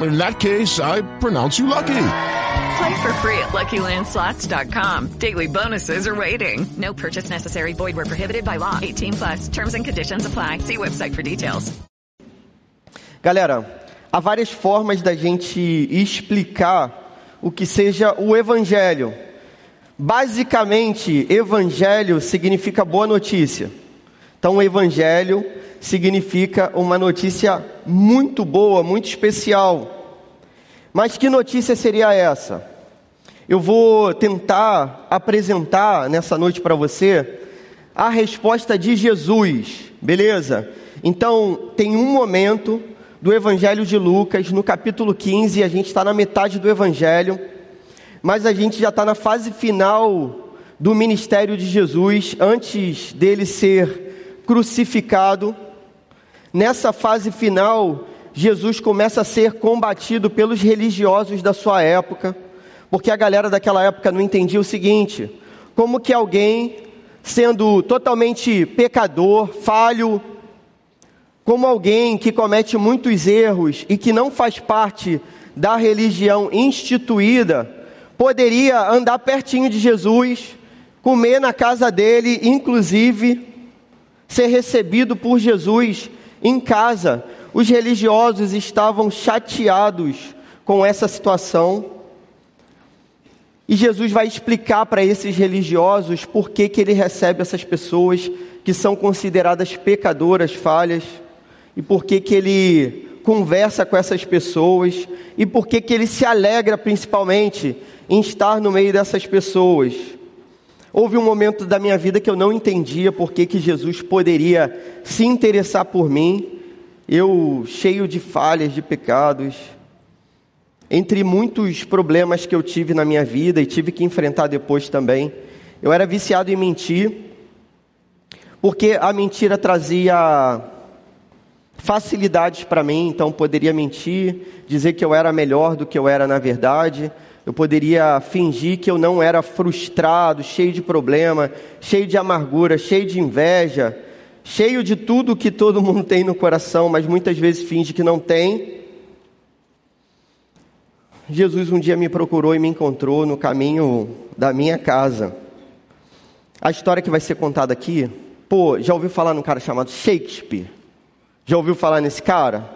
In that case, I pronounce you lucky. Play for free at LuckyLandSlots.com. Daily bonuses are waiting. No purchase necessary. Void where prohibited by law. 18 plus. Terms and conditions apply. See website for details. Galera, há várias formas da gente explicar o que seja o evangelho. Basicamente, evangelho significa boa notícia. Então, o evangelho significa uma notícia muito boa, muito especial. Mas que notícia seria essa? Eu vou tentar apresentar nessa noite para você a resposta de Jesus, beleza? Então, tem um momento do Evangelho de Lucas, no capítulo 15, a gente está na metade do Evangelho, mas a gente já está na fase final do ministério de Jesus, antes dele ser crucificado. Nessa fase final, Jesus começa a ser combatido pelos religiosos da sua época, porque a galera daquela época não entendia o seguinte: como que alguém, sendo totalmente pecador, falho, como alguém que comete muitos erros e que não faz parte da religião instituída, poderia andar pertinho de Jesus, comer na casa dele, inclusive ser recebido por Jesus em casa. Os religiosos estavam chateados com essa situação. E Jesus vai explicar para esses religiosos por que, que ele recebe essas pessoas que são consideradas pecadoras, falhas, e por que, que ele conversa com essas pessoas, e por que, que ele se alegra principalmente em estar no meio dessas pessoas. Houve um momento da minha vida que eu não entendia por que, que Jesus poderia se interessar por mim, eu cheio de falhas, de pecados, entre muitos problemas que eu tive na minha vida e tive que enfrentar depois também, eu era viciado em mentir, porque a mentira trazia facilidades para mim, então poderia mentir, dizer que eu era melhor do que eu era na verdade, eu poderia fingir que eu não era frustrado, cheio de problema, cheio de amargura, cheio de inveja, cheio de tudo que todo mundo tem no coração, mas muitas vezes finge que não tem. Jesus um dia me procurou e me encontrou no caminho da minha casa. A história que vai ser contada aqui, pô, já ouviu falar num cara chamado Shakespeare? Já ouviu falar nesse cara?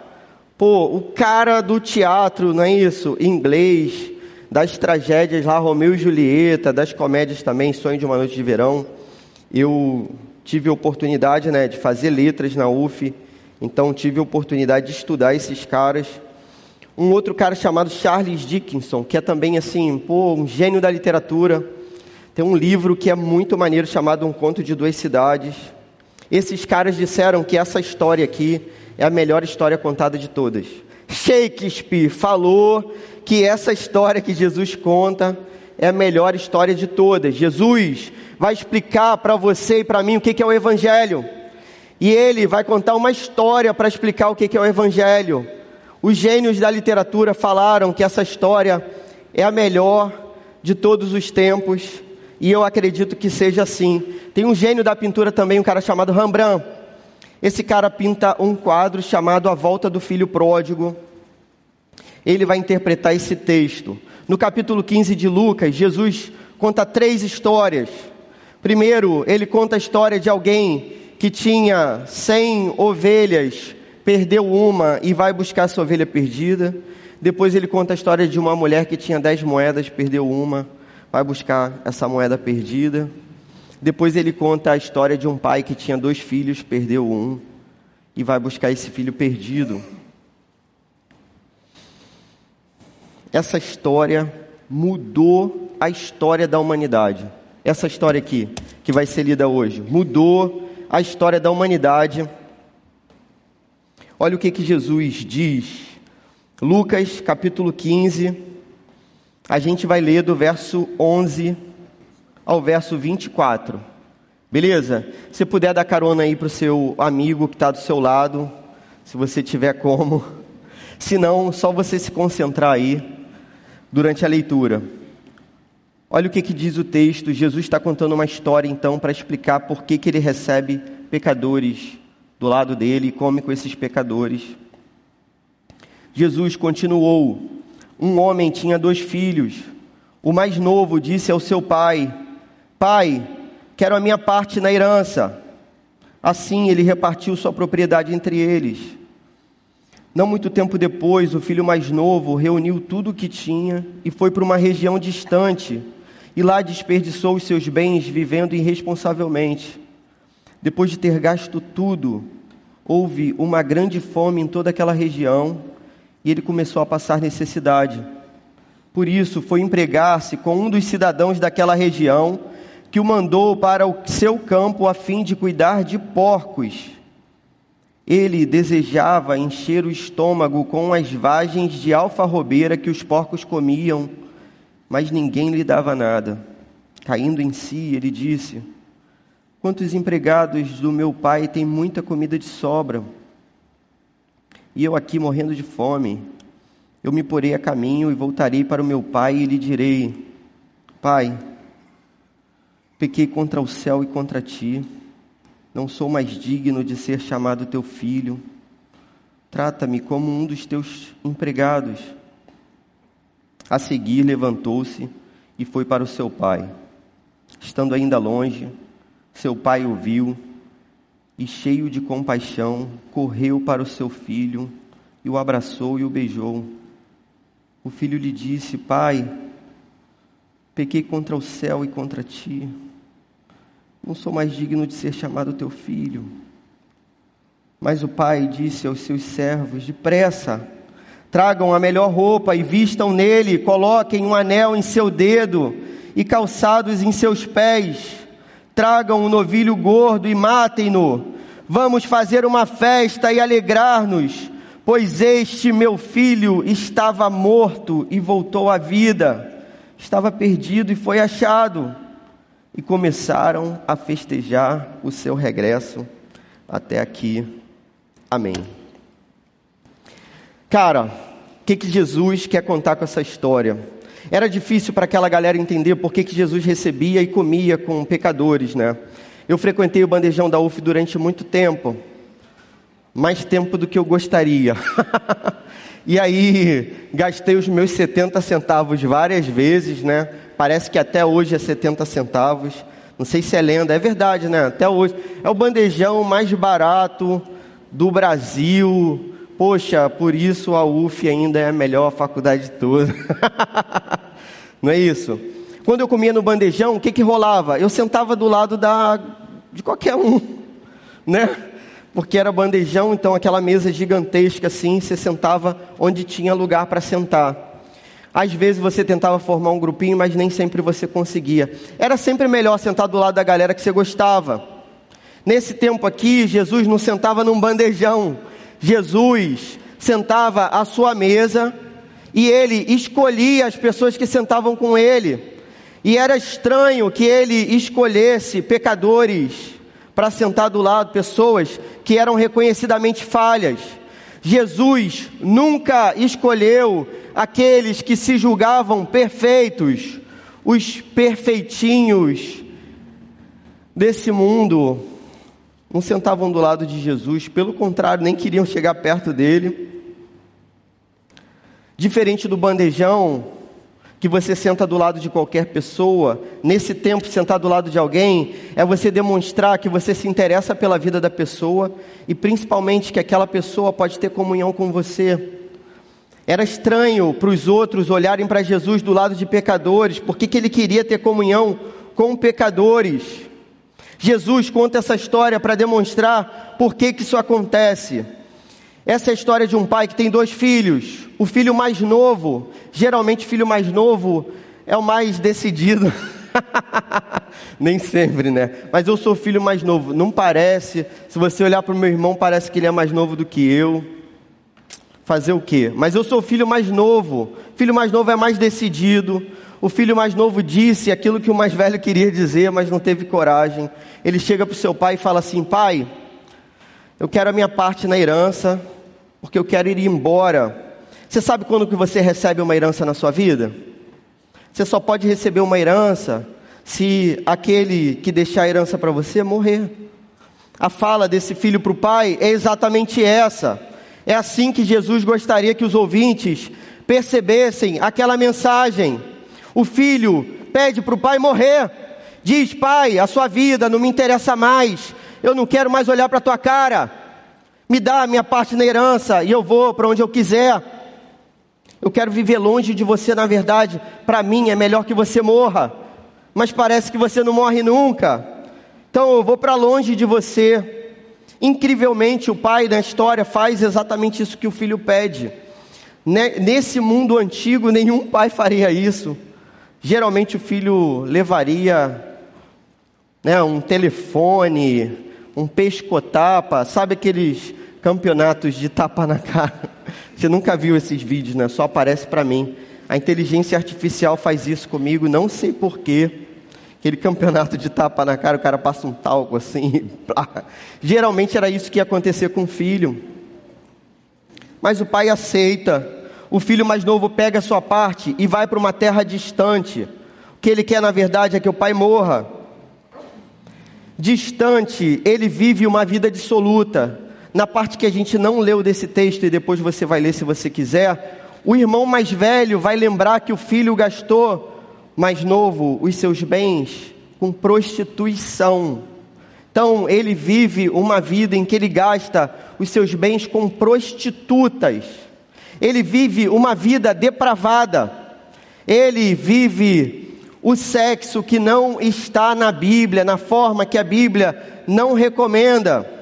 Pô, o cara do teatro, não é isso? Inglês, das tragédias lá, Romeu e Julieta, das comédias também, Sonho de uma Noite de Verão. Eu tive a oportunidade né, de fazer letras na UF, então tive a oportunidade de estudar esses caras. Um outro cara chamado Charles Dickinson, que é também assim, pô, um gênio da literatura. Tem um livro que é muito maneiro chamado Um Conto de Duas Cidades. Esses caras disseram que essa história aqui é a melhor história contada de todas. Shakespeare falou que essa história que Jesus conta é a melhor história de todas. Jesus vai explicar para você e para mim o que é o Evangelho. E ele vai contar uma história para explicar o que é o Evangelho. Os gênios da literatura falaram que essa história é a melhor de todos os tempos. E eu acredito que seja assim. Tem um gênio da pintura também, um cara chamado Rembrandt. Esse cara pinta um quadro chamado A Volta do Filho Pródigo. Ele vai interpretar esse texto. No capítulo 15 de Lucas, Jesus conta três histórias. Primeiro, ele conta a história de alguém que tinha cem ovelhas, perdeu uma e vai buscar essa ovelha perdida. Depois ele conta a história de uma mulher que tinha dez moedas, perdeu uma, vai buscar essa moeda perdida. Depois ele conta a história de um pai que tinha dois filhos, perdeu um. e vai buscar esse filho perdido. Essa história mudou a história da humanidade. Essa história aqui, que vai ser lida hoje, mudou a história da humanidade. Olha o que, que Jesus diz. Lucas capítulo 15, a gente vai ler do verso 11 ao verso 24. Beleza? Se puder dar carona aí para o seu amigo que está do seu lado, se você tiver como. Se não, só você se concentrar aí durante a leitura. Olha o que, que diz o texto. Jesus está contando uma história, então, para explicar por que, que ele recebe pecadores do lado dele e come com esses pecadores. Jesus continuou: Um homem tinha dois filhos. O mais novo disse ao seu pai: Pai, quero a minha parte na herança. Assim ele repartiu sua propriedade entre eles. Não muito tempo depois, o filho mais novo reuniu tudo o que tinha e foi para uma região distante, e lá desperdiçou os seus bens vivendo irresponsavelmente. Depois de ter gasto tudo, houve uma grande fome em toda aquela região e ele começou a passar necessidade. Por isso, foi empregar-se com um dos cidadãos daquela região que o mandou para o seu campo a fim de cuidar de porcos. Ele desejava encher o estômago com as vagens de alfarrobeira que os porcos comiam, mas ninguém lhe dava nada. Caindo em si, ele disse: Quantos empregados do meu pai têm muita comida de sobra? E eu aqui morrendo de fome. Eu me porei a caminho e voltarei para o meu pai e lhe direi: Pai, pequei contra o céu e contra ti não sou mais digno de ser chamado teu filho. Trata-me como um dos teus empregados. A seguir, levantou-se e foi para o seu pai. Estando ainda longe, seu pai o viu e, cheio de compaixão, correu para o seu filho e o abraçou e o beijou. O filho lhe disse: Pai, pequei contra o céu e contra ti não sou mais digno de ser chamado teu filho. Mas o pai disse aos seus servos: Depressa, tragam a melhor roupa e vistam nele, coloquem um anel em seu dedo e calçados em seus pés. Tragam um novilho gordo e matem-no. Vamos fazer uma festa e alegrar-nos, pois este meu filho estava morto e voltou à vida, estava perdido e foi achado e começaram a festejar o seu regresso até aqui. Amém. Cara, o que, que Jesus quer contar com essa história? Era difícil para aquela galera entender por que, que Jesus recebia e comia com pecadores, né? Eu frequentei o bandejão da UF durante muito tempo, mais tempo do que eu gostaria. e aí, gastei os meus 70 centavos várias vezes, né? Parece que até hoje é 70 centavos. Não sei se é lenda, é verdade, né? Até hoje. É o bandejão mais barato do Brasil. Poxa, por isso a UF ainda é a melhor faculdade de todas. Não é isso? Quando eu comia no bandejão, o que, que rolava? Eu sentava do lado da, de qualquer um, né? Porque era bandejão, então aquela mesa gigantesca assim, você sentava onde tinha lugar para sentar. Às vezes você tentava formar um grupinho, mas nem sempre você conseguia. Era sempre melhor sentar do lado da galera que você gostava. Nesse tempo aqui, Jesus não sentava num bandejão. Jesus sentava à sua mesa e ele escolhia as pessoas que sentavam com ele. E era estranho que ele escolhesse pecadores para sentar do lado, pessoas que eram reconhecidamente falhas. Jesus nunca escolheu aqueles que se julgavam perfeitos, os perfeitinhos desse mundo, não sentavam do lado de Jesus, pelo contrário, nem queriam chegar perto dele. Diferente do bandejão, que você senta do lado de qualquer pessoa, nesse tempo sentar do lado de alguém é você demonstrar que você se interessa pela vida da pessoa e principalmente que aquela pessoa pode ter comunhão com você. Era estranho para os outros olharem para Jesus do lado de pecadores, porque que ele queria ter comunhão com pecadores. Jesus conta essa história para demonstrar por que, que isso acontece. Essa é a história de um pai que tem dois filhos. O filho mais novo, geralmente filho mais novo é o mais decidido. Nem sempre, né? Mas eu sou filho mais novo. Não parece. Se você olhar para o meu irmão, parece que ele é mais novo do que eu. Fazer o quê? Mas eu sou filho mais novo. Filho mais novo é mais decidido. O filho mais novo disse aquilo que o mais velho queria dizer, mas não teve coragem. Ele chega para o seu pai e fala assim: Pai, eu quero a minha parte na herança, porque eu quero ir embora. Você sabe quando que você recebe uma herança na sua vida? Você só pode receber uma herança se aquele que deixar a herança para você morrer. A fala desse filho para o pai é exatamente essa. É assim que Jesus gostaria que os ouvintes percebessem aquela mensagem. O filho pede para o pai morrer. Diz: Pai, a sua vida não me interessa mais. Eu não quero mais olhar para a tua cara. Me dá a minha parte na herança e eu vou para onde eu quiser. Eu quero viver longe de você, na verdade, para mim é melhor que você morra. Mas parece que você não morre nunca. Então eu vou para longe de você. Incrivelmente, o pai da história faz exatamente isso que o filho pede. Nesse mundo antigo, nenhum pai faria isso. Geralmente o filho levaria né, um telefone, um pescotapa, sabe aqueles campeonatos de tapa na cara? Você nunca viu esses vídeos, né? Só aparece para mim. A inteligência artificial faz isso comigo, não sei porquê. Aquele campeonato de tapa na cara, o cara passa um talco assim. Geralmente era isso que ia acontecer com o filho. Mas o pai aceita o filho mais novo pega a sua parte e vai para uma terra distante. O que ele quer, na verdade, é que o pai morra. Distante, ele vive uma vida dissoluta. Na parte que a gente não leu desse texto, e depois você vai ler se você quiser, o irmão mais velho vai lembrar que o filho gastou, mais novo, os seus bens com prostituição. Então, ele vive uma vida em que ele gasta os seus bens com prostitutas ele vive uma vida depravada, ele vive o sexo que não está na Bíblia, na forma que a Bíblia não recomenda.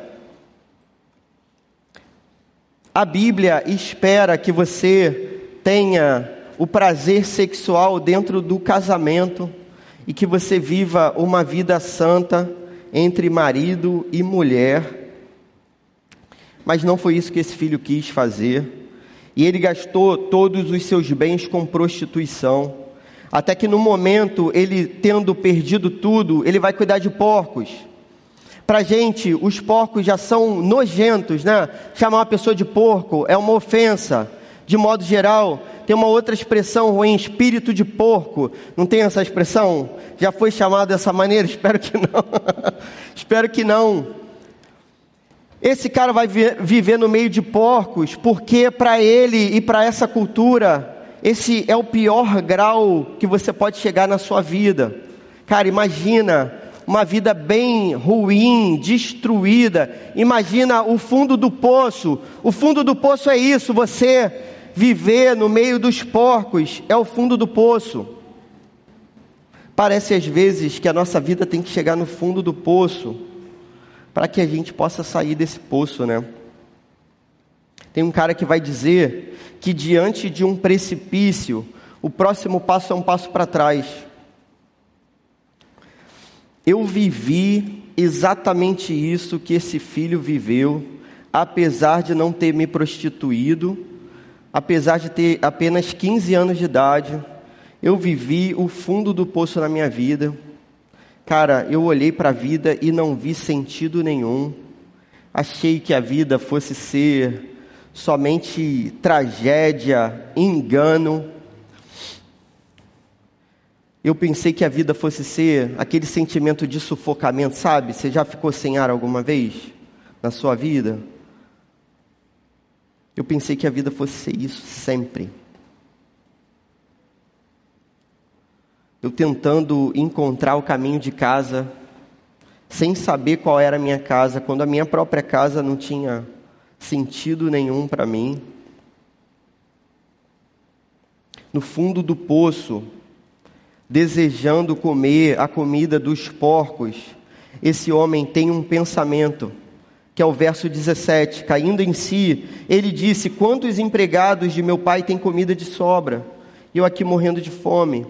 A Bíblia espera que você tenha o prazer sexual dentro do casamento e que você viva uma vida santa entre marido e mulher. Mas não foi isso que esse filho quis fazer e ele gastou todos os seus bens com prostituição. Até que no momento, ele tendo perdido tudo, ele vai cuidar de porcos. Para gente, os porcos já são nojentos, né? Chamar uma pessoa de porco é uma ofensa. De modo geral, tem uma outra expressão ruim, espírito de porco. Não tem essa expressão? Já foi chamado dessa maneira? Espero que não. Espero que não. Esse cara vai viver no meio de porcos, porque para ele e para essa cultura, esse é o pior grau que você pode chegar na sua vida. Cara, imagina uma vida bem ruim, destruída. Imagina o fundo do poço. O fundo do poço é isso, você viver no meio dos porcos, é o fundo do poço. Parece às vezes que a nossa vida tem que chegar no fundo do poço para que a gente possa sair desse poço, né? Tem um cara que vai dizer que diante de um precipício, o próximo passo é um passo para trás. Eu vivi exatamente isso que esse filho viveu, apesar de não ter me prostituído, apesar de ter apenas 15 anos de idade, eu vivi o fundo do poço na minha vida. Cara, eu olhei para a vida e não vi sentido nenhum. Achei que a vida fosse ser somente tragédia, engano. Eu pensei que a vida fosse ser aquele sentimento de sufocamento, sabe? Você já ficou sem ar alguma vez na sua vida? Eu pensei que a vida fosse ser isso sempre. eu tentando encontrar o caminho de casa, sem saber qual era a minha casa, quando a minha própria casa não tinha sentido nenhum para mim. No fundo do poço, desejando comer a comida dos porcos, esse homem tem um pensamento, que é o verso 17: caindo em si, ele disse: Quantos empregados de meu pai têm comida de sobra? Eu aqui morrendo de fome.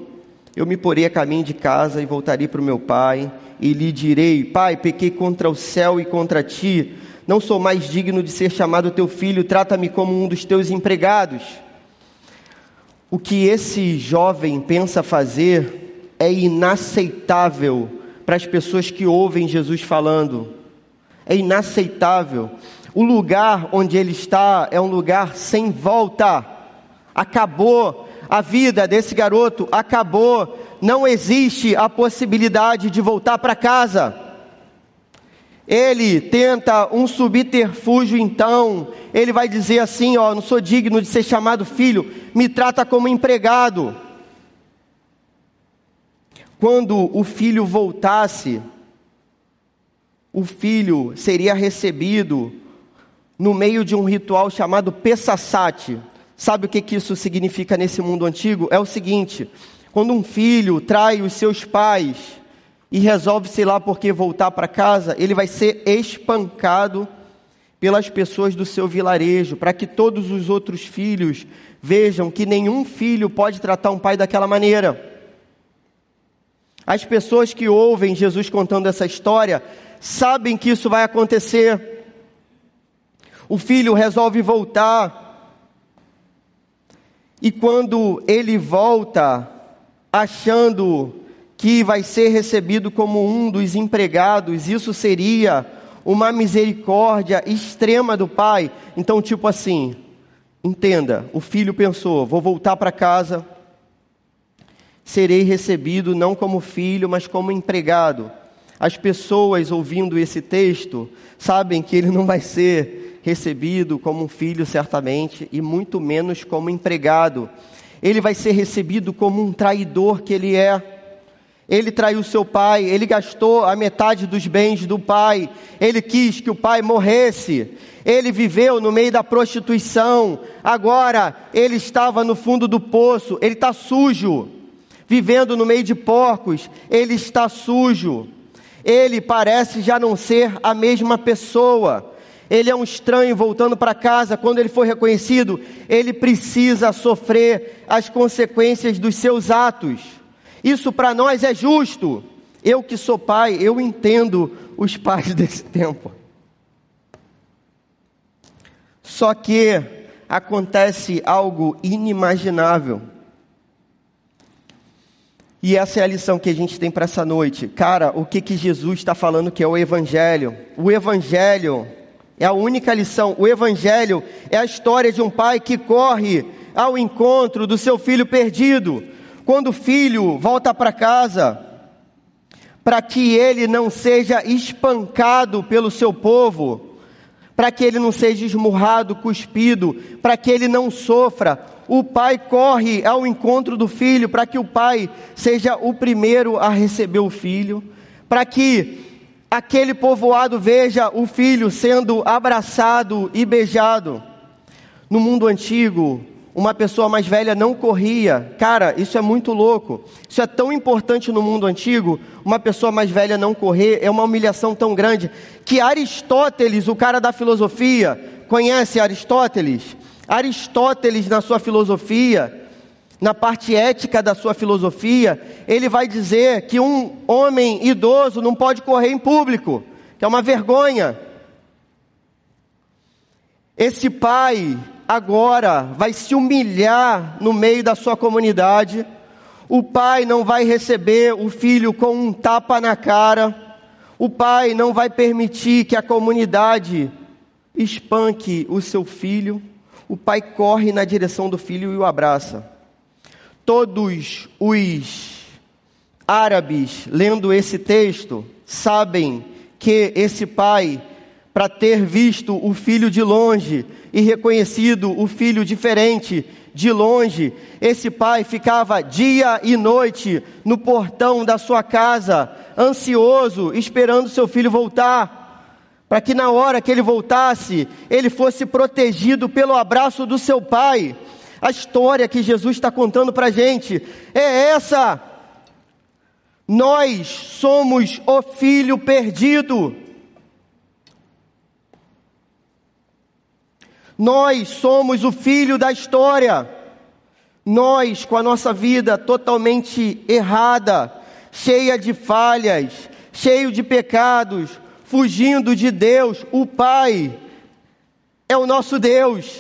Eu me porei a caminho de casa e voltarei para o meu pai, e lhe direi: Pai, pequei contra o céu e contra ti. Não sou mais digno de ser chamado teu filho, trata-me como um dos teus empregados. O que esse jovem pensa fazer é inaceitável para as pessoas que ouvem Jesus falando. É inaceitável. O lugar onde ele está é um lugar sem volta. Acabou a vida desse garoto, acabou. Não existe a possibilidade de voltar para casa. Ele tenta um subterfúgio, então, ele vai dizer assim: Ó, não sou digno de ser chamado filho, me trata como empregado. Quando o filho voltasse, o filho seria recebido no meio de um ritual chamado Pessasate. Sabe o que, que isso significa nesse mundo antigo? É o seguinte: quando um filho trai os seus pais, e resolve, sei lá por que, voltar para casa, ele vai ser espancado pelas pessoas do seu vilarejo, para que todos os outros filhos vejam que nenhum filho pode tratar um pai daquela maneira. As pessoas que ouvem Jesus contando essa história sabem que isso vai acontecer. O filho resolve voltar. E quando ele volta, achando que vai ser recebido como um dos empregados, isso seria uma misericórdia extrema do pai. Então, tipo assim, entenda, o filho pensou: vou voltar para casa, serei recebido não como filho, mas como empregado. As pessoas ouvindo esse texto sabem que ele não vai ser recebido como um filho, certamente, e muito menos como empregado. Ele vai ser recebido como um traidor que ele é. Ele traiu seu pai, ele gastou a metade dos bens do pai, ele quis que o pai morresse, ele viveu no meio da prostituição, agora ele estava no fundo do poço, ele está sujo, vivendo no meio de porcos, ele está sujo, ele parece já não ser a mesma pessoa. Ele é um estranho voltando para casa, quando ele for reconhecido, ele precisa sofrer as consequências dos seus atos. Isso para nós é justo. Eu que sou pai, eu entendo os pais desse tempo. Só que acontece algo inimaginável. E essa é a lição que a gente tem para essa noite. Cara, o que, que Jesus está falando que é o Evangelho? O Evangelho é a única lição. O Evangelho é a história de um pai que corre ao encontro do seu filho perdido quando o filho volta para casa, para que ele não seja espancado pelo seu povo, para que ele não seja esmurrado, cuspido, para que ele não sofra, o pai corre ao encontro do filho para que o pai seja o primeiro a receber o filho, para que aquele povoado veja o filho sendo abraçado e beijado. No mundo antigo, uma pessoa mais velha não corria. Cara, isso é muito louco. Isso é tão importante no mundo antigo. Uma pessoa mais velha não correr é uma humilhação tão grande que Aristóteles, o cara da filosofia, conhece Aristóteles? Aristóteles, na sua filosofia, na parte ética da sua filosofia, ele vai dizer que um homem idoso não pode correr em público, que é uma vergonha. Esse pai agora vai se humilhar no meio da sua comunidade. O pai não vai receber o filho com um tapa na cara. O pai não vai permitir que a comunidade espanque o seu filho. O pai corre na direção do filho e o abraça. Todos os árabes, lendo esse texto, sabem que esse pai para ter visto o filho de longe e reconhecido o filho diferente de longe, esse pai ficava dia e noite no portão da sua casa, ansioso, esperando seu filho voltar, para que na hora que ele voltasse, ele fosse protegido pelo abraço do seu pai. A história que Jesus está contando para a gente é essa. Nós somos o filho perdido. Nós somos o filho da história. Nós, com a nossa vida totalmente errada, cheia de falhas, cheio de pecados, fugindo de Deus, o Pai, é o nosso Deus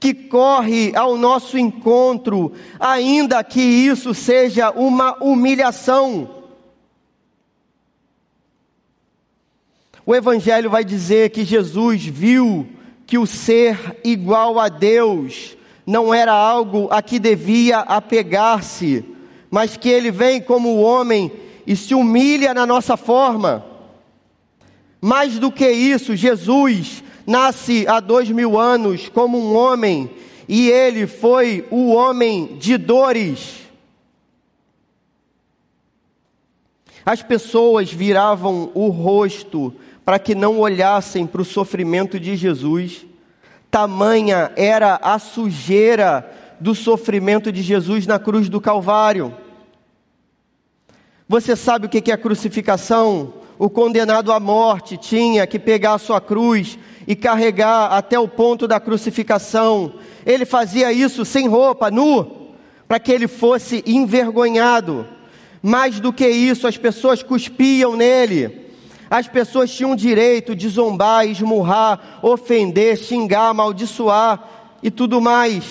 que corre ao nosso encontro, ainda que isso seja uma humilhação. O Evangelho vai dizer que Jesus viu que o ser igual a Deus não era algo a que devia apegar-se, mas que ele vem como homem e se humilha na nossa forma. Mais do que isso, Jesus nasce há dois mil anos como um homem e ele foi o homem de dores. As pessoas viravam o rosto para que não olhassem para o sofrimento de Jesus. Tamanha era a sujeira do sofrimento de Jesus na cruz do Calvário. Você sabe o que é a crucificação? O condenado à morte tinha que pegar a sua cruz e carregar até o ponto da crucificação. Ele fazia isso sem roupa, nu, para que ele fosse envergonhado. Mais do que isso, as pessoas cuspiam nele as pessoas tinham direito de zombar, esmurrar, ofender, xingar, amaldiçoar e tudo mais.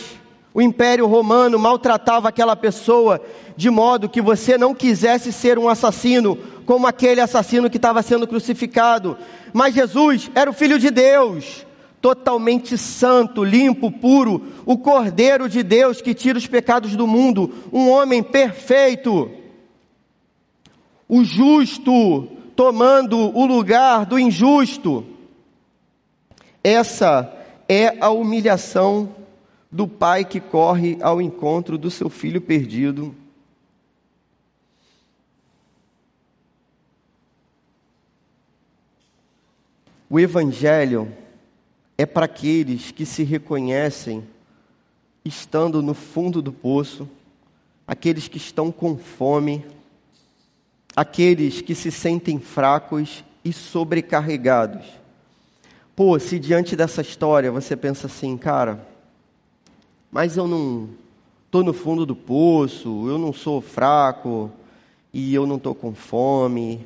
O Império Romano maltratava aquela pessoa de modo que você não quisesse ser um assassino, como aquele assassino que estava sendo crucificado. Mas Jesus era o Filho de Deus, totalmente santo, limpo, puro, o Cordeiro de Deus que tira os pecados do mundo, um homem perfeito, o justo, tomando o lugar do injusto. Essa é a humilhação do pai que corre ao encontro do seu filho perdido. O Evangelho é para aqueles que se reconhecem estando no fundo do poço, aqueles que estão com fome, aqueles que se sentem fracos e sobrecarregados. Pô, se diante dessa história você pensa assim, cara, mas eu não estou no fundo do poço, eu não sou fraco, e eu não estou com fome,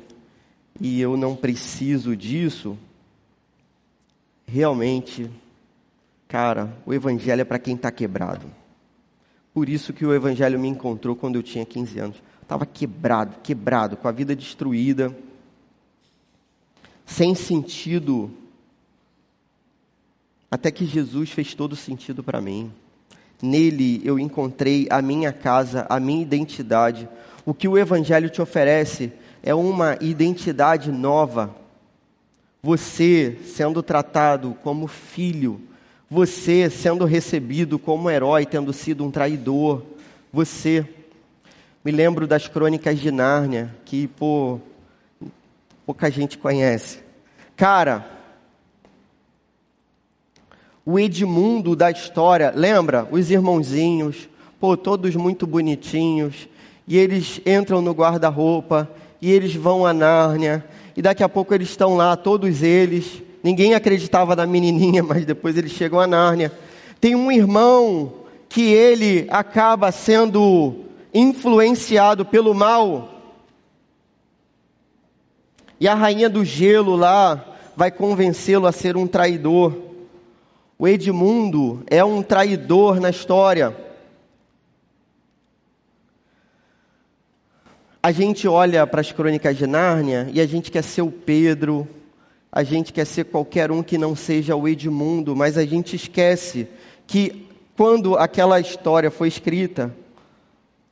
e eu não preciso disso. Realmente, cara, o Evangelho é para quem está quebrado. Por isso que o Evangelho me encontrou quando eu tinha 15 anos estava quebrado, quebrado, com a vida destruída, sem sentido. Até que Jesus fez todo sentido para mim. Nele eu encontrei a minha casa, a minha identidade. O que o Evangelho te oferece é uma identidade nova. Você sendo tratado como filho, você sendo recebido como herói, tendo sido um traidor, você me lembro das crônicas de Nárnia, que pô, pouca gente conhece. Cara, o Edmundo da história, lembra? Os irmãozinhos, pô, todos muito bonitinhos, e eles entram no guarda-roupa, e eles vão a Nárnia, e daqui a pouco eles estão lá, todos eles. Ninguém acreditava na menininha, mas depois eles chegam a Nárnia. Tem um irmão que ele acaba sendo influenciado pelo mal. E a rainha do gelo lá vai convencê-lo a ser um traidor. O Edmundo é um traidor na história. A gente olha para as crônicas de Nárnia e a gente quer ser o Pedro, a gente quer ser qualquer um que não seja o Edmundo, mas a gente esquece que quando aquela história foi escrita,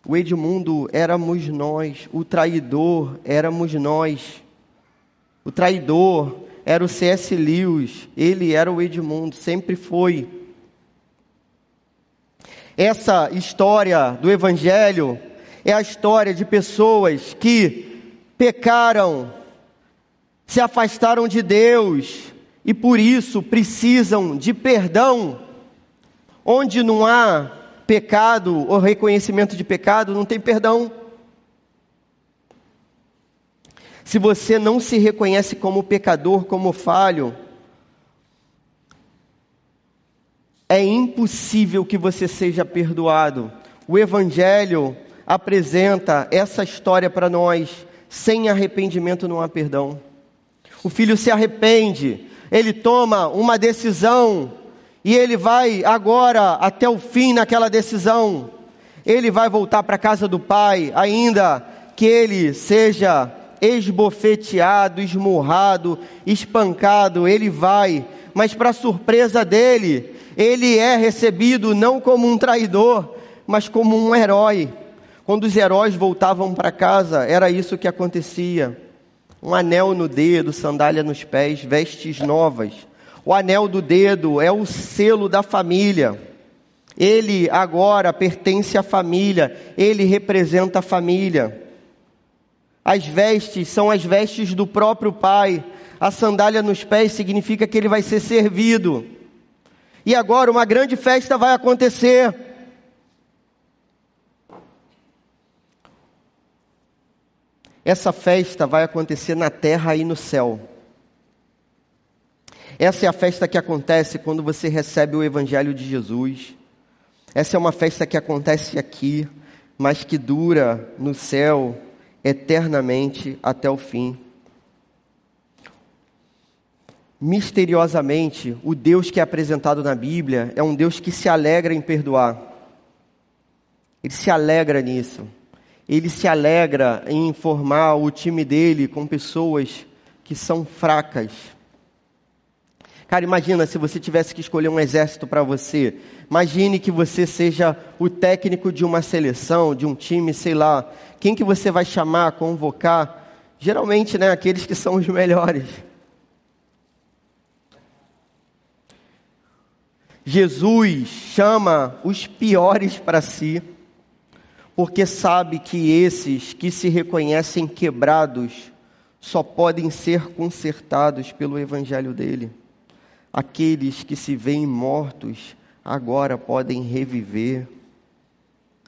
o Edmundo éramos nós, o traidor éramos nós. O traidor era o C.S. Lewis, ele era o Edmundo, sempre foi. Essa história do Evangelho é a história de pessoas que pecaram, se afastaram de Deus e por isso precisam de perdão. Onde não há pecado ou reconhecimento de pecado, não tem perdão. se você não se reconhece como pecador, como falho, é impossível que você seja perdoado. O Evangelho apresenta essa história para nós. Sem arrependimento não há perdão. O filho se arrepende, ele toma uma decisão e ele vai agora até o fim naquela decisão. Ele vai voltar para a casa do pai, ainda que ele seja esbofeteado, esmurrado, espancado, ele vai, mas para surpresa dele, ele é recebido não como um traidor, mas como um herói. Quando os heróis voltavam para casa, era isso que acontecia. Um anel no dedo, sandália nos pés, vestes novas. O anel do dedo é o selo da família. Ele agora pertence à família, ele representa a família. As vestes são as vestes do próprio pai. A sandália nos pés significa que ele vai ser servido. E agora uma grande festa vai acontecer. Essa festa vai acontecer na terra e no céu. Essa é a festa que acontece quando você recebe o Evangelho de Jesus. Essa é uma festa que acontece aqui, mas que dura no céu eternamente até o fim. Misteriosamente, o Deus que é apresentado na Bíblia é um Deus que se alegra em perdoar. Ele se alegra nisso ele se alegra em formar o time dele com pessoas que são fracas. Cara, imagina se você tivesse que escolher um exército para você. Imagine que você seja o técnico de uma seleção, de um time, sei lá. Quem que você vai chamar, convocar? Geralmente, né, aqueles que são os melhores. Jesus chama os piores para si porque sabe que esses que se reconhecem quebrados só podem ser consertados pelo evangelho dele. Aqueles que se veem mortos agora podem reviver.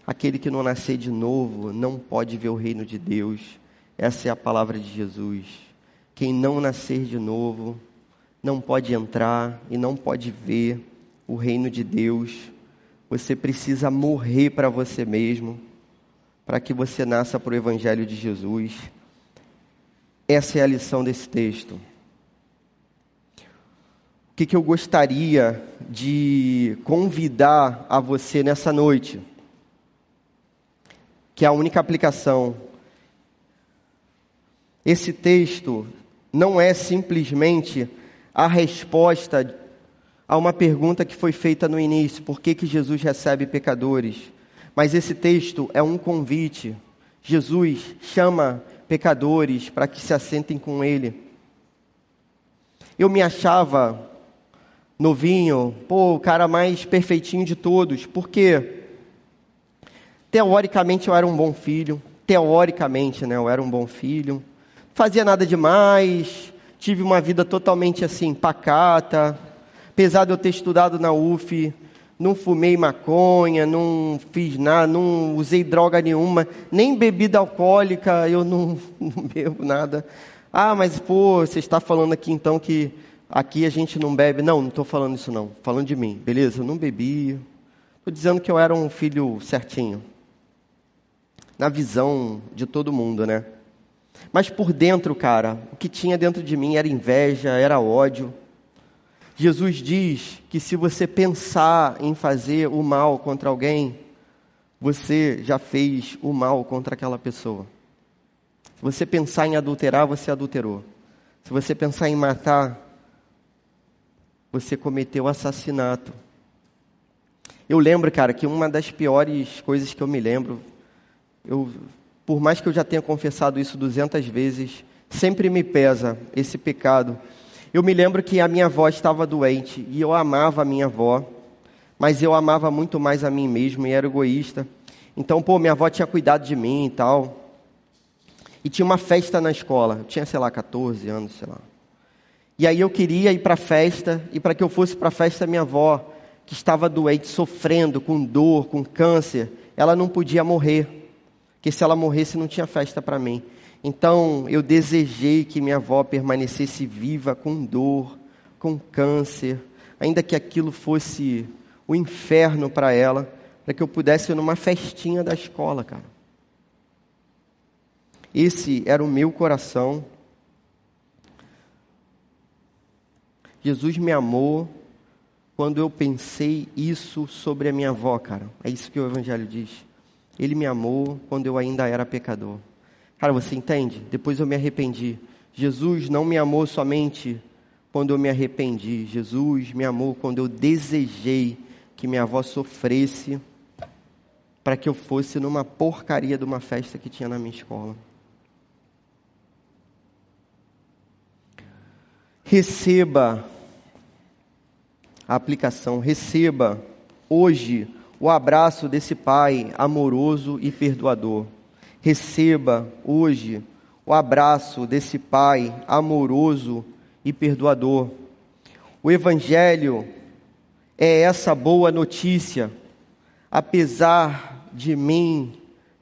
Aquele que não nascer de novo não pode ver o reino de Deus. Essa é a palavra de Jesus. Quem não nascer de novo não pode entrar e não pode ver o reino de Deus. Você precisa morrer para você mesmo para que você nasça para o Evangelho de Jesus. Essa é a lição desse texto. Que, que eu gostaria de convidar a você nessa noite? Que é a única aplicação. Esse texto não é simplesmente a resposta a uma pergunta que foi feita no início: por que, que Jesus recebe pecadores? Mas esse texto é um convite. Jesus chama pecadores para que se assentem com Ele. Eu me achava novinho, pô, o cara mais perfeitinho de todos, porque teoricamente eu era um bom filho, teoricamente, né, eu era um bom filho, fazia nada demais, tive uma vida totalmente assim pacata, apesar de eu ter estudado na UF, não fumei maconha, não fiz nada, não usei droga nenhuma, nem bebida alcoólica, eu não, não bebo nada. Ah, mas pô, você está falando aqui então que aqui a gente não bebe. Não, não estou falando isso não, falando de mim, beleza? Eu não bebi. Estou dizendo que eu era um filho certinho. Na visão de todo mundo, né? Mas por dentro, cara, o que tinha dentro de mim era inveja, era ódio Jesus diz que se você pensar em fazer o mal contra alguém, você já fez o mal contra aquela pessoa. Se você pensar em adulterar, você adulterou. Se você pensar em matar, você cometeu assassinato. Eu lembro, cara, que uma das piores coisas que eu me lembro, eu, por mais que eu já tenha confessado isso duzentas vezes, sempre me pesa esse pecado eu me lembro que a minha avó estava doente e eu amava a minha avó, mas eu amava muito mais a mim mesmo e era egoísta. Então, pô, minha avó tinha cuidado de mim e tal. E tinha uma festa na escola. Eu tinha, sei lá, 14 anos, sei lá. E aí eu queria ir para a festa, e para que eu fosse para a festa, minha avó, que estava doente, sofrendo, com dor, com câncer, ela não podia morrer. Porque se ela morresse, não tinha festa para mim. Então eu desejei que minha avó permanecesse viva com dor, com câncer, ainda que aquilo fosse o inferno para ela, para que eu pudesse ir numa festinha da escola, cara. Esse era o meu coração. Jesus me amou quando eu pensei isso sobre a minha avó, cara. É isso que o Evangelho diz. Ele me amou quando eu ainda era pecador. Cara, você entende? Depois eu me arrependi. Jesus não me amou somente quando eu me arrependi. Jesus me amou quando eu desejei que minha avó sofresse para que eu fosse numa porcaria de uma festa que tinha na minha escola. Receba a aplicação, receba hoje o abraço desse Pai amoroso e perdoador. Receba hoje o abraço desse Pai amoroso e perdoador. O Evangelho é essa boa notícia. Apesar de mim,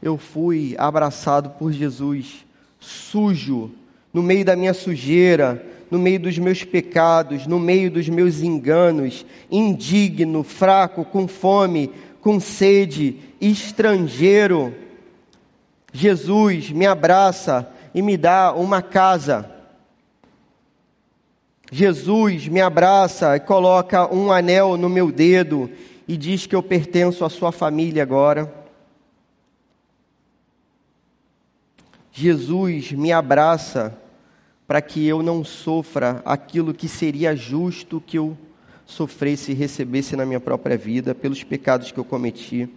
eu fui abraçado por Jesus, sujo, no meio da minha sujeira, no meio dos meus pecados, no meio dos meus enganos, indigno, fraco, com fome, com sede, estrangeiro. Jesus me abraça e me dá uma casa. Jesus me abraça e coloca um anel no meu dedo e diz que eu pertenço à sua família agora. Jesus me abraça para que eu não sofra aquilo que seria justo que eu sofresse e recebesse na minha própria vida pelos pecados que eu cometi.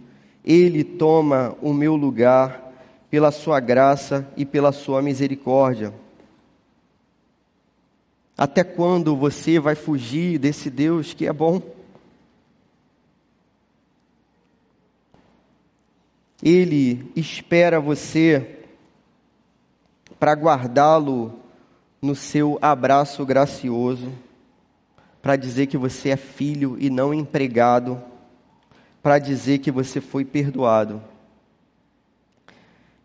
Ele toma o meu lugar pela sua graça e pela sua misericórdia. Até quando você vai fugir desse Deus que é bom? Ele espera você para guardá-lo no seu abraço gracioso, para dizer que você é filho e não empregado, para dizer que você foi perdoado.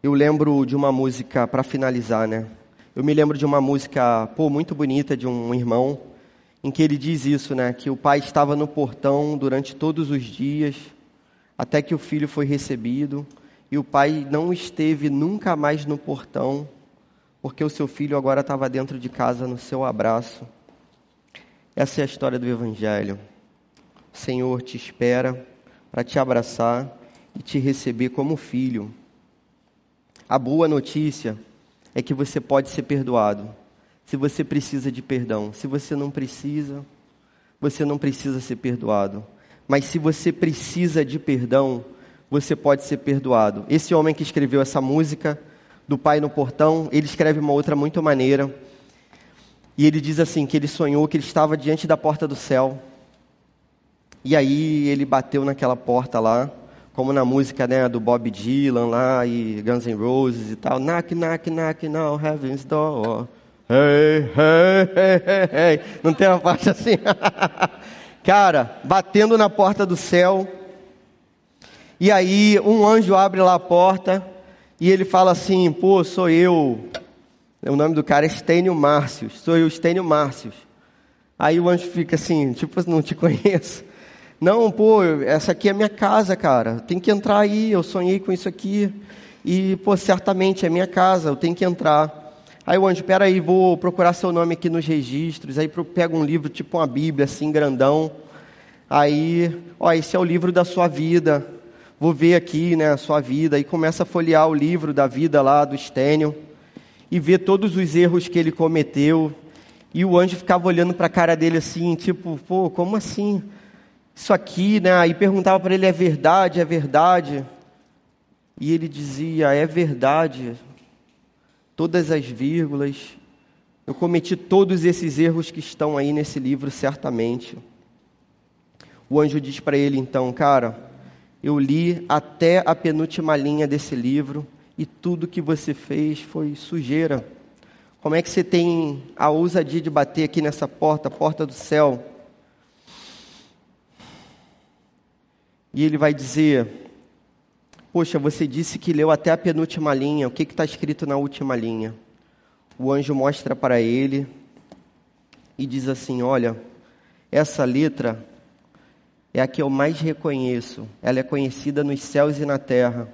Eu lembro de uma música, para finalizar, né? Eu me lembro de uma música, pô, muito bonita de um irmão, em que ele diz isso, né? Que o pai estava no portão durante todos os dias, até que o filho foi recebido, e o pai não esteve nunca mais no portão porque o seu filho agora estava dentro de casa no seu abraço. Essa é a história do Evangelho. O Senhor te espera para te abraçar e te receber como filho. A boa notícia é que você pode ser perdoado. Se você precisa de perdão, se você não precisa, você não precisa ser perdoado. Mas se você precisa de perdão, você pode ser perdoado. Esse homem que escreveu essa música do pai no portão, ele escreve uma outra muito maneira. E ele diz assim: que ele sonhou que ele estava diante da porta do céu. E aí ele bateu naquela porta lá, como na música né, do Bob Dylan lá e Guns N' Roses e tal. Knock, knock, knock, now heaven's door. Hey, hey, hey, hey, hey. Não tem uma parte assim? Cara, batendo na porta do céu. E aí um anjo abre lá a porta e ele fala assim: pô, sou eu. O nome do cara é Stênio Márcios. Sou eu, Stênio Márcios. Aí o anjo fica assim: tipo, não te conheço. Não, pô, essa aqui é minha casa, cara. Tem que entrar aí. Eu sonhei com isso aqui. E, pô, certamente é minha casa. Eu tenho que entrar. Aí o anjo, peraí, vou procurar seu nome aqui nos registros. Aí pega um livro, tipo uma Bíblia, assim, grandão. Aí, ó, esse é o livro da sua vida vou ver aqui né, a sua vida, e começa a folhear o livro da vida lá do Stênio, e ver todos os erros que ele cometeu, e o anjo ficava olhando para a cara dele assim, tipo, pô, como assim? Isso aqui, né? E perguntava para ele, é verdade, é verdade? E ele dizia, é verdade, todas as vírgulas, eu cometi todos esses erros que estão aí nesse livro, certamente. O anjo diz para ele então, cara, eu li até a penúltima linha desse livro e tudo que você fez foi sujeira. Como é que você tem a ousadia de bater aqui nessa porta, a porta do céu? E ele vai dizer: Poxa, você disse que leu até a penúltima linha. O que está escrito na última linha? O anjo mostra para ele e diz assim: Olha, essa letra é a que eu mais reconheço. Ela é conhecida nos céus e na terra.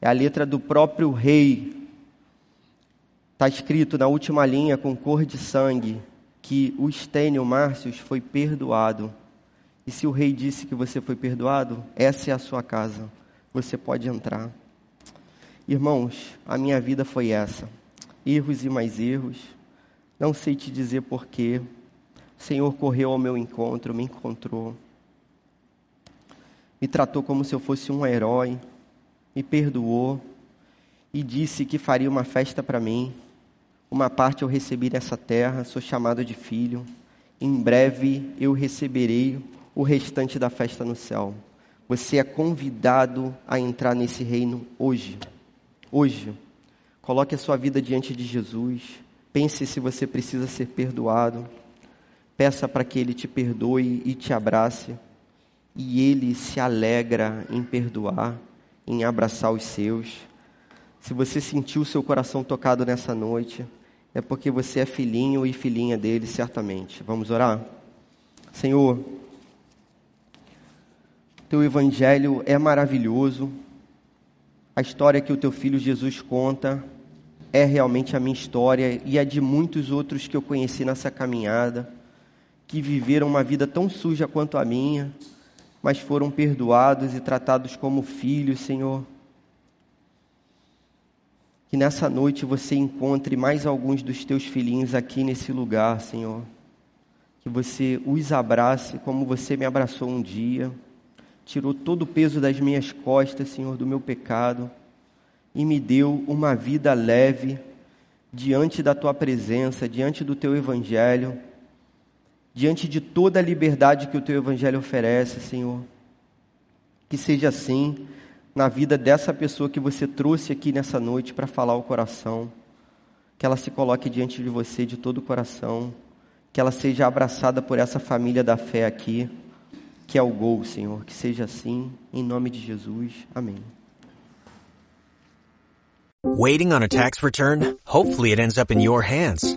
É a letra do próprio rei. Está escrito na última linha, com cor de sangue, que o Estênio Márcios foi perdoado. E se o rei disse que você foi perdoado, essa é a sua casa. Você pode entrar. Irmãos, a minha vida foi essa. Erros e mais erros. Não sei te dizer porquê. O Senhor correu ao meu encontro, me encontrou. Me tratou como se eu fosse um herói. Me perdoou. E disse que faria uma festa para mim. Uma parte eu recebi nessa terra, sou chamado de filho. Em breve eu receberei o restante da festa no céu. Você é convidado a entrar nesse reino hoje. Hoje. Coloque a sua vida diante de Jesus. Pense se você precisa ser perdoado. Peça para que Ele te perdoe e te abrace. E Ele se alegra em perdoar, em abraçar os seus. Se você sentiu seu coração tocado nessa noite, é porque você é filhinho e filhinha dele, certamente. Vamos orar? Senhor, teu evangelho é maravilhoso. A história que o teu filho Jesus conta é realmente a minha história e a de muitos outros que eu conheci nessa caminhada, que viveram uma vida tão suja quanto a minha, mas foram perdoados e tratados como filhos, Senhor. Que nessa noite você encontre mais alguns dos teus filhinhos aqui nesse lugar, Senhor. Que você os abrace como você me abraçou um dia tirou todo o peso das minhas costas, Senhor, do meu pecado, e me deu uma vida leve diante da tua presença, diante do teu evangelho, diante de toda a liberdade que o teu evangelho oferece, Senhor. Que seja assim na vida dessa pessoa que você trouxe aqui nessa noite para falar o coração, que ela se coloque diante de você de todo o coração, que ela seja abraçada por essa família da fé aqui que é o gol, Senhor. Que seja assim, em nome de Jesus. Amém. Waiting on a tax return? Hopefully it ends up in your hands.